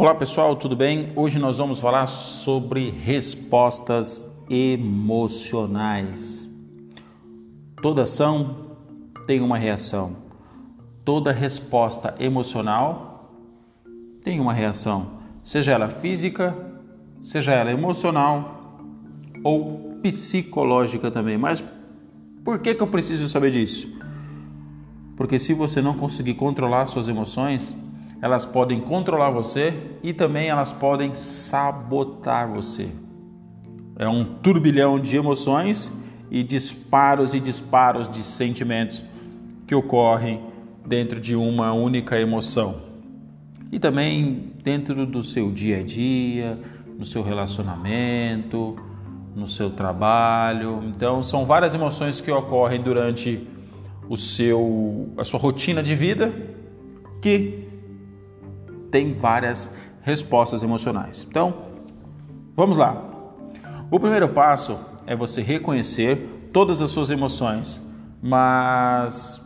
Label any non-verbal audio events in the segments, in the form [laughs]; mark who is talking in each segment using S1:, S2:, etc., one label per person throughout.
S1: Olá pessoal, tudo bem? Hoje nós vamos falar sobre respostas emocionais. Toda ação tem uma reação. Toda resposta emocional tem uma reação, seja ela física, seja ela emocional ou psicológica também. Mas por que, que eu preciso saber disso? Porque se você não conseguir controlar suas emoções, elas podem controlar você e também elas podem sabotar você. É um turbilhão de emoções e disparos e disparos de sentimentos que ocorrem dentro de uma única emoção. E também dentro do seu dia a dia, no seu relacionamento, no seu trabalho. Então, são várias emoções que ocorrem durante o seu a sua rotina de vida que tem várias respostas emocionais. Então, vamos lá. O primeiro passo é você reconhecer todas as suas emoções, mas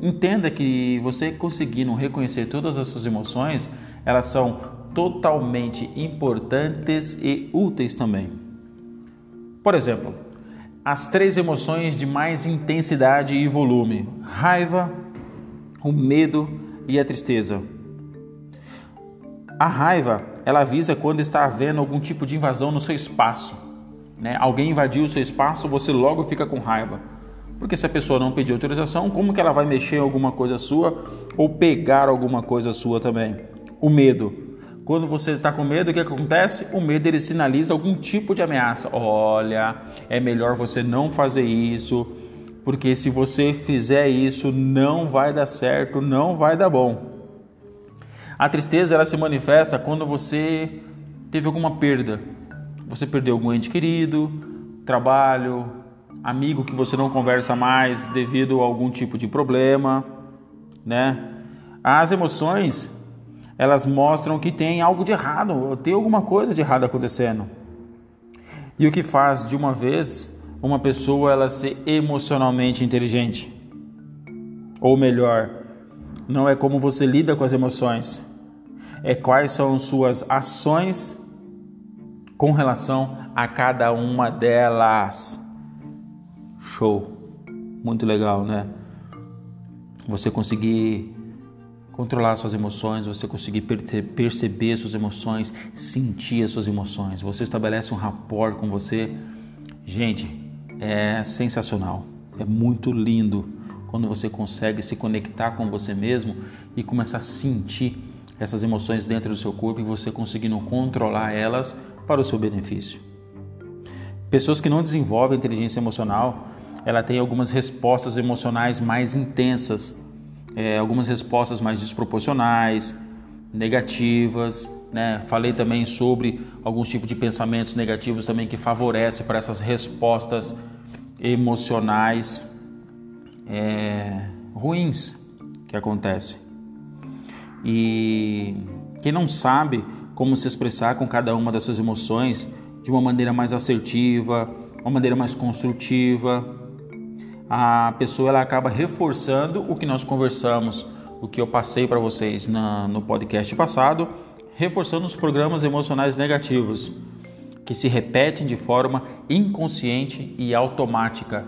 S1: entenda que você conseguindo reconhecer todas as suas emoções, elas são totalmente importantes e úteis também. Por exemplo, as três emoções de mais intensidade e volume: raiva, o medo e a tristeza. A raiva, ela avisa quando está havendo algum tipo de invasão no seu espaço. Né? Alguém invadiu o seu espaço, você logo fica com raiva. Porque se a pessoa não pedir autorização, como que ela vai mexer em alguma coisa sua ou pegar alguma coisa sua também? O medo. Quando você está com medo, o que acontece? O medo ele sinaliza algum tipo de ameaça. Olha, é melhor você não fazer isso, porque se você fizer isso, não vai dar certo, não vai dar bom. A tristeza ela se manifesta quando você teve alguma perda. Você perdeu algum ente querido, trabalho, amigo que você não conversa mais devido a algum tipo de problema, né? As emoções, elas mostram que tem algo de errado, tem alguma coisa de errado acontecendo. E o que faz de uma vez uma pessoa ela ser emocionalmente inteligente? Ou melhor, não é como você lida com as emoções, é quais são suas ações com relação a cada uma delas. Show. Muito legal, né? Você conseguir controlar suas emoções, você conseguir perceber suas emoções, sentir as suas emoções. Você estabelece um rapport com você. Gente, é sensacional. É muito lindo quando você consegue se conectar com você mesmo e começar a sentir essas emoções dentro do seu corpo e você conseguindo controlar elas para o seu benefício. Pessoas que não desenvolvem inteligência emocional, ela tem algumas respostas emocionais mais intensas, é, algumas respostas mais desproporcionais, negativas. Né? Falei também sobre alguns tipos de pensamentos negativos também que favorecem para essas respostas emocionais é, ruins que acontecem. E quem não sabe como se expressar com cada uma das suas emoções de uma maneira mais assertiva, uma maneira mais construtiva, a pessoa ela acaba reforçando o que nós conversamos, o que eu passei para vocês na, no podcast passado, reforçando os programas emocionais negativos que se repetem de forma inconsciente e automática.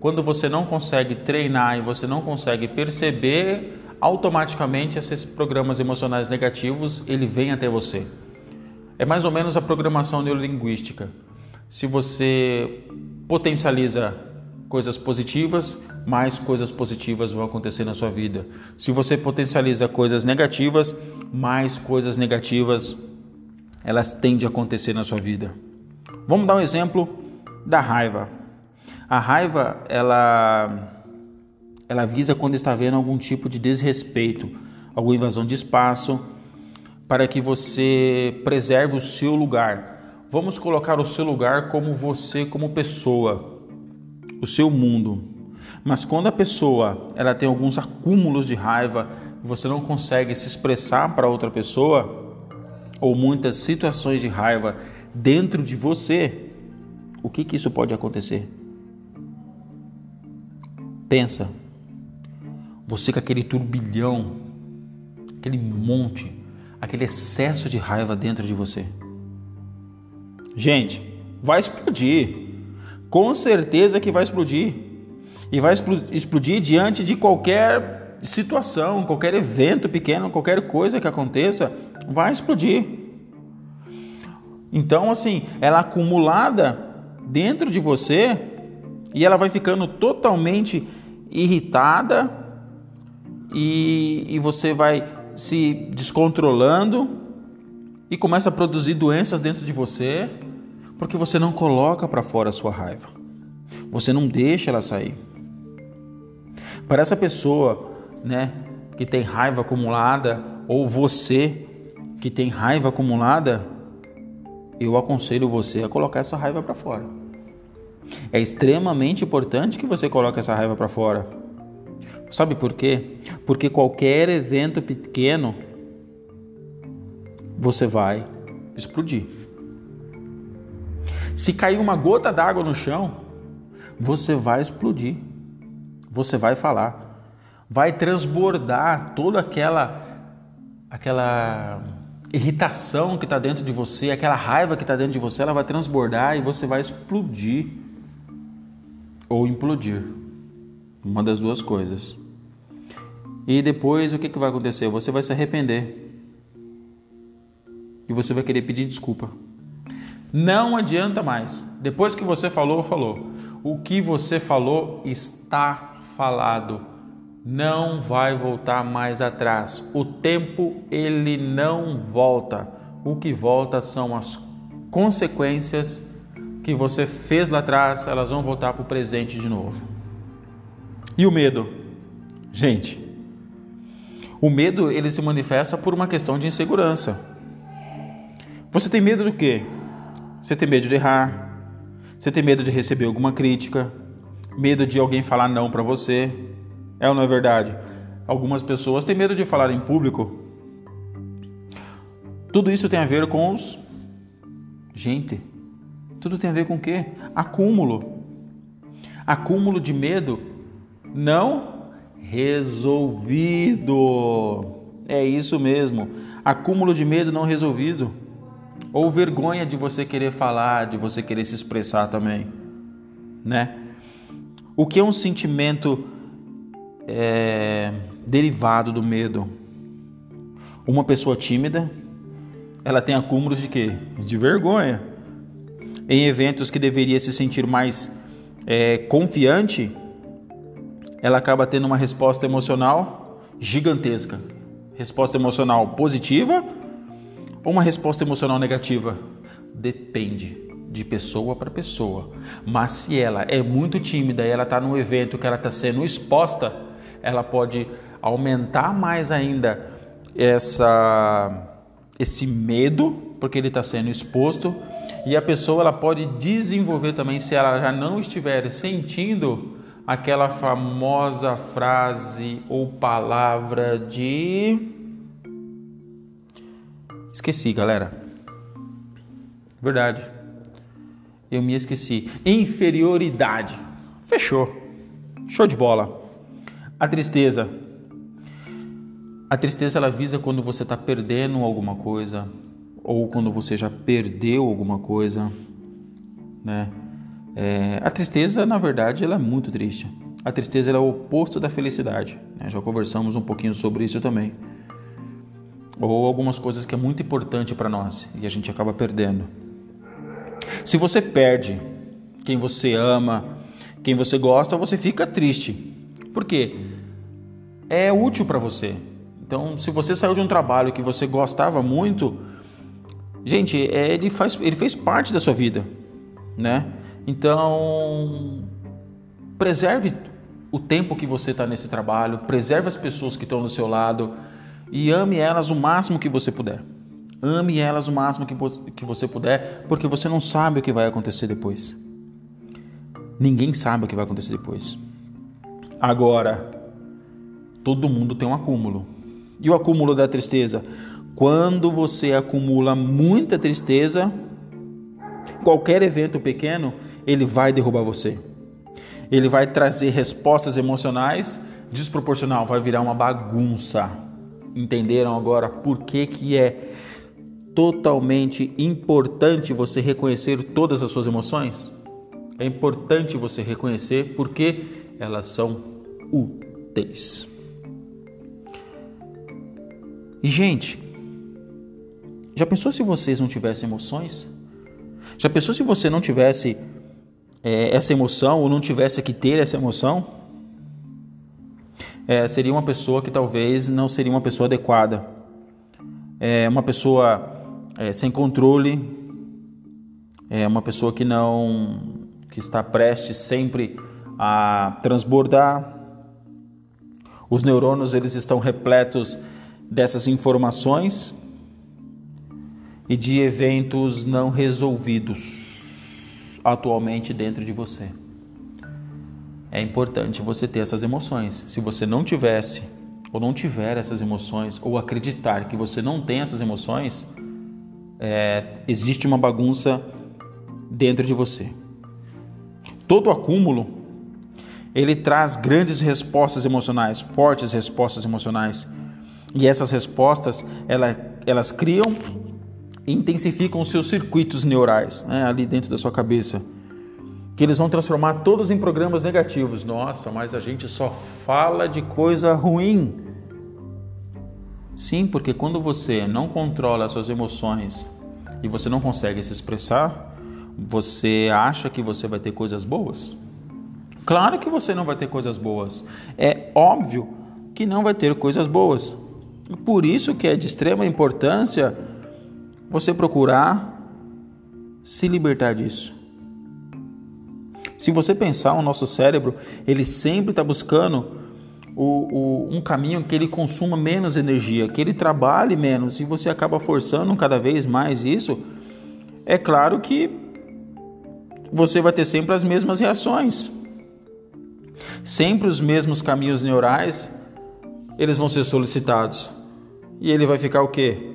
S1: Quando você não consegue treinar e você não consegue perceber automaticamente esses programas emocionais negativos ele vem até você. É mais ou menos a programação neurolinguística. Se você potencializa coisas positivas, mais coisas positivas vão acontecer na sua vida. Se você potencializa coisas negativas, mais coisas negativas elas tendem a acontecer na sua vida. Vamos dar um exemplo da raiva. A raiva, ela ela avisa quando está havendo algum tipo de desrespeito, alguma invasão de espaço, para que você preserve o seu lugar. Vamos colocar o seu lugar como você como pessoa, o seu mundo. Mas quando a pessoa ela tem alguns acúmulos de raiva, você não consegue se expressar para outra pessoa, ou muitas situações de raiva dentro de você, o que, que isso pode acontecer? Pensa. Você com aquele turbilhão, aquele monte, aquele excesso de raiva dentro de você. Gente, vai explodir. Com certeza que vai explodir. E vai explodir diante de qualquer situação, qualquer evento pequeno, qualquer coisa que aconteça, vai explodir. Então, assim, ela acumulada dentro de você e ela vai ficando totalmente irritada e, e você vai se descontrolando e começa a produzir doenças dentro de você porque você não coloca para fora a sua raiva. Você não deixa ela sair. Para essa pessoa, né, que tem raiva acumulada ou você que tem raiva acumulada, eu aconselho você a colocar essa raiva para fora. É extremamente importante que você coloque essa raiva para fora. Sabe por quê? Porque qualquer evento pequeno você vai explodir. Se cair uma gota d'água no chão, você vai explodir. Você vai falar. Vai transbordar toda aquela aquela irritação que está dentro de você, aquela raiva que está dentro de você, ela vai transbordar e você vai explodir ou implodir. Uma das duas coisas. E depois o que, que vai acontecer? Você vai se arrepender. E você vai querer pedir desculpa. Não adianta mais. Depois que você falou, falou. O que você falou está falado. Não vai voltar mais atrás. O tempo ele não volta. O que volta são as consequências que você fez lá atrás, elas vão voltar para o presente de novo. E o medo? Gente, o medo ele se manifesta por uma questão de insegurança. Você tem medo do quê? Você tem medo de errar? Você tem medo de receber alguma crítica? Medo de alguém falar não para você? É ou não é verdade? Algumas pessoas têm medo de falar em público. Tudo isso tem a ver com os. Gente, tudo tem a ver com o quê? Acúmulo. Acúmulo de medo não resolvido. É isso mesmo. Acúmulo de medo não resolvido. Ou vergonha de você querer falar, de você querer se expressar também, né? O que é um sentimento é, derivado do medo? Uma pessoa tímida, ela tem acúmulos de quê? De vergonha em eventos que deveria se sentir mais é, confiante, ela acaba tendo uma resposta emocional gigantesca. Resposta emocional positiva ou uma resposta emocional negativa? Depende de pessoa para pessoa. Mas se ela é muito tímida e ela está num evento que ela está sendo exposta, ela pode aumentar mais ainda essa esse medo, porque ele está sendo exposto e a pessoa ela pode desenvolver também, se ela já não estiver sentindo aquela famosa frase ou palavra de. Esqueci, galera. Verdade. Eu me esqueci. Inferioridade. Fechou. Show de bola. A tristeza. A tristeza ela visa quando você está perdendo alguma coisa, ou quando você já perdeu alguma coisa, né? É, a tristeza, na verdade, ela é muito triste. A tristeza é o oposto da felicidade. Né? Já conversamos um pouquinho sobre isso também. Ou algumas coisas que é muito importante para nós e a gente acaba perdendo. Se você perde quem você ama, quem você gosta, você fica triste. Por quê? É útil para você. Então, se você saiu de um trabalho que você gostava muito, Gente, é, ele, faz, ele fez parte da sua vida, né? Então, preserve o tempo que você está nesse trabalho, preserve as pessoas que estão do seu lado e ame elas o máximo que você puder. Ame elas o máximo que, você puder, porque você não sabe o que vai acontecer depois. Ninguém sabe o que vai acontecer depois. Agora, todo mundo tem um acúmulo. E o acúmulo da tristeza? Quando você acumula muita tristeza, qualquer evento pequeno, ele vai derrubar você. Ele vai trazer respostas emocionais desproporcional, vai virar uma bagunça. entenderam agora por que, que é totalmente importante você reconhecer todas as suas emoções? É importante você reconhecer porque elas são úteis. E, gente, já pensou se vocês não tivessem emoções? Já pensou se você não tivesse é, essa emoção ou não tivesse que ter essa emoção? É, seria uma pessoa que talvez não seria uma pessoa adequada. É uma pessoa é, sem controle, é uma pessoa que não que está prestes sempre a transbordar. Os neurônios eles estão repletos dessas informações e de eventos não resolvidos atualmente dentro de você. É importante você ter essas emoções. Se você não tivesse ou não tiver essas emoções ou acreditar que você não tem essas emoções, é, existe uma bagunça dentro de você. Todo acúmulo ele traz grandes respostas emocionais, fortes respostas emocionais. E essas respostas, ela, elas criam intensificam os seus circuitos neurais né, ali dentro da sua cabeça. Que eles vão transformar todos em programas negativos. Nossa, mas a gente só fala de coisa ruim. Sim, porque quando você não controla as suas emoções e você não consegue se expressar, você acha que você vai ter coisas boas? Claro que você não vai ter coisas boas. É óbvio que não vai ter coisas boas. Por isso que é de extrema importância você procurar se libertar disso. Se você pensar, o nosso cérebro, ele sempre está buscando o, o, um caminho que ele consuma menos energia, que ele trabalhe menos, e você acaba forçando cada vez mais isso, é claro que você vai ter sempre as mesmas reações sempre os mesmos caminhos neurais, eles vão ser solicitados. E ele vai ficar o quê?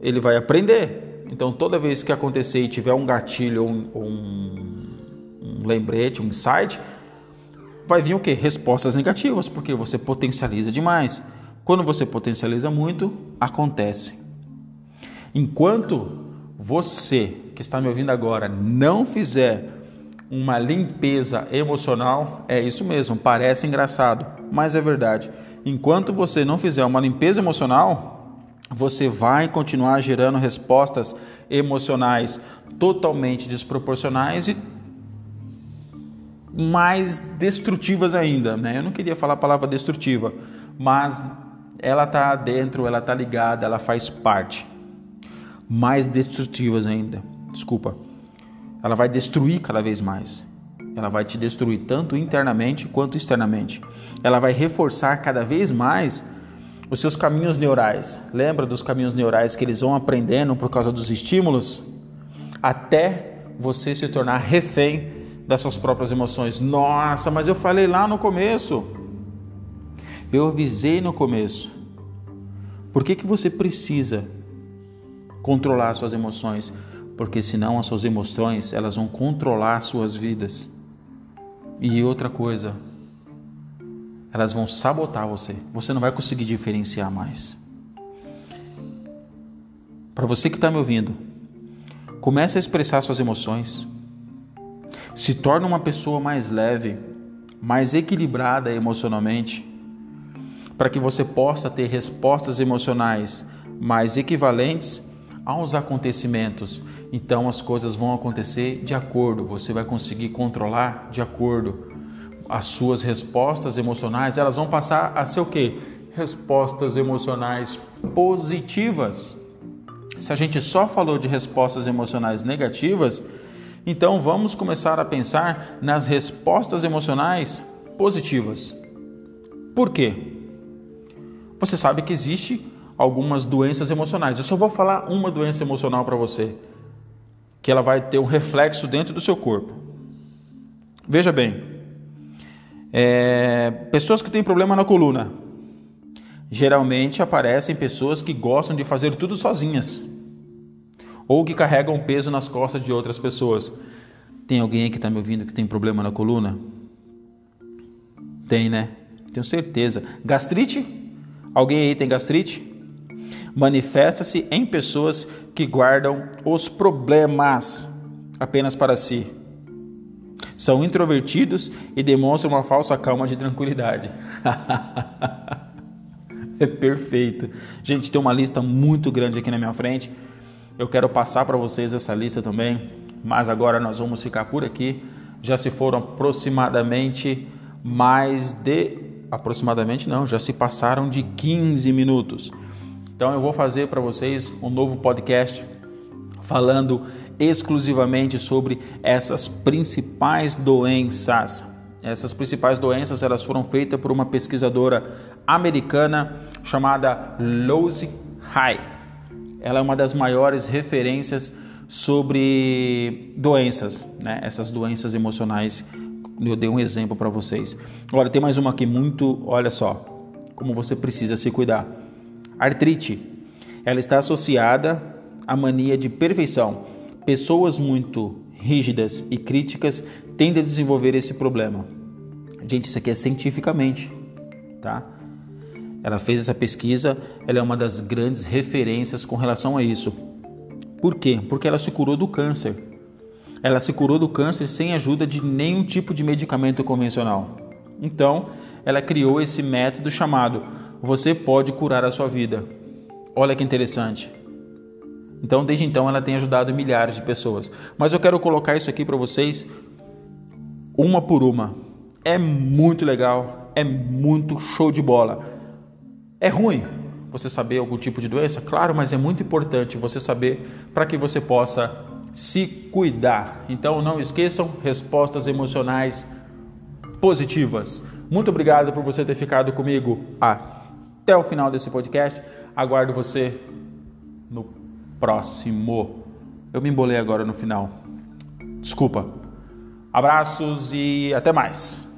S1: Ele vai aprender. Então, toda vez que acontecer e tiver um gatilho um, um, um lembrete, um insight, vai vir o quê? Respostas negativas, porque você potencializa demais. Quando você potencializa muito, acontece. Enquanto você que está me ouvindo agora não fizer uma limpeza emocional, é isso mesmo, parece engraçado, mas é verdade. Enquanto você não fizer uma limpeza emocional, você vai continuar gerando respostas emocionais totalmente desproporcionais e mais destrutivas ainda, né? Eu não queria falar a palavra destrutiva, mas ela está dentro, ela está ligada, ela faz parte. Mais destrutivas ainda. Desculpa ela vai destruir cada vez mais. Ela vai te destruir tanto internamente quanto externamente. Ela vai reforçar cada vez mais os seus caminhos neurais. Lembra dos caminhos neurais que eles vão aprendendo por causa dos estímulos? Até você se tornar refém das suas próprias emoções. Nossa, mas eu falei lá no começo. Eu avisei no começo. Por que, que você precisa controlar suas emoções? porque senão as suas emoções elas vão controlar suas vidas. E outra coisa, elas vão sabotar você. Você não vai conseguir diferenciar mais. Para você que está me ouvindo, comece a expressar suas emoções. Se torne uma pessoa mais leve, mais equilibrada emocionalmente, para que você possa ter respostas emocionais mais equivalentes aos acontecimentos então as coisas vão acontecer de acordo, você vai conseguir controlar de acordo. As suas respostas emocionais, elas vão passar a ser o quê? Respostas emocionais positivas. Se a gente só falou de respostas emocionais negativas, então vamos começar a pensar nas respostas emocionais positivas. Por quê? Você sabe que existe algumas doenças emocionais. Eu só vou falar uma doença emocional para você que ela vai ter um reflexo dentro do seu corpo. Veja bem, é, pessoas que têm problema na coluna, geralmente aparecem pessoas que gostam de fazer tudo sozinhas ou que carregam peso nas costas de outras pessoas. Tem alguém aqui que está me ouvindo que tem problema na coluna? Tem, né? Tenho certeza. Gastrite? Alguém aí tem gastrite? Manifesta-se em pessoas que guardam os problemas apenas para si. São introvertidos e demonstram uma falsa calma de tranquilidade. [laughs] é perfeito. Gente, tem uma lista muito grande aqui na minha frente. Eu quero passar para vocês essa lista também, mas agora nós vamos ficar por aqui. Já se foram aproximadamente mais de aproximadamente não, já se passaram de 15 minutos. Então eu vou fazer para vocês um novo podcast falando exclusivamente sobre essas principais doenças. Essas principais doenças elas foram feitas por uma pesquisadora americana chamada Lose High. Ela é uma das maiores referências sobre doenças, né? essas doenças emocionais eu dei um exemplo para vocês. Agora tem mais uma aqui muito, olha só, como você precisa se cuidar. Artrite. Ela está associada à mania de perfeição. Pessoas muito rígidas e críticas tendem a desenvolver esse problema. Gente, isso aqui é cientificamente, tá? Ela fez essa pesquisa, ela é uma das grandes referências com relação a isso. Por quê? Porque ela se curou do câncer. Ela se curou do câncer sem ajuda de nenhum tipo de medicamento convencional. Então, ela criou esse método chamado Você pode curar a sua vida. Olha que interessante. Então, desde então, ela tem ajudado milhares de pessoas. Mas eu quero colocar isso aqui para vocês uma por uma. É muito legal, é muito show de bola. É ruim você saber algum tipo de doença? Claro, mas é muito importante você saber para que você possa se cuidar. Então não esqueçam respostas emocionais positivas. Muito obrigado por você ter ficado comigo até o final desse podcast. Aguardo você no próximo. Eu me embolei agora no final. Desculpa. Abraços e até mais.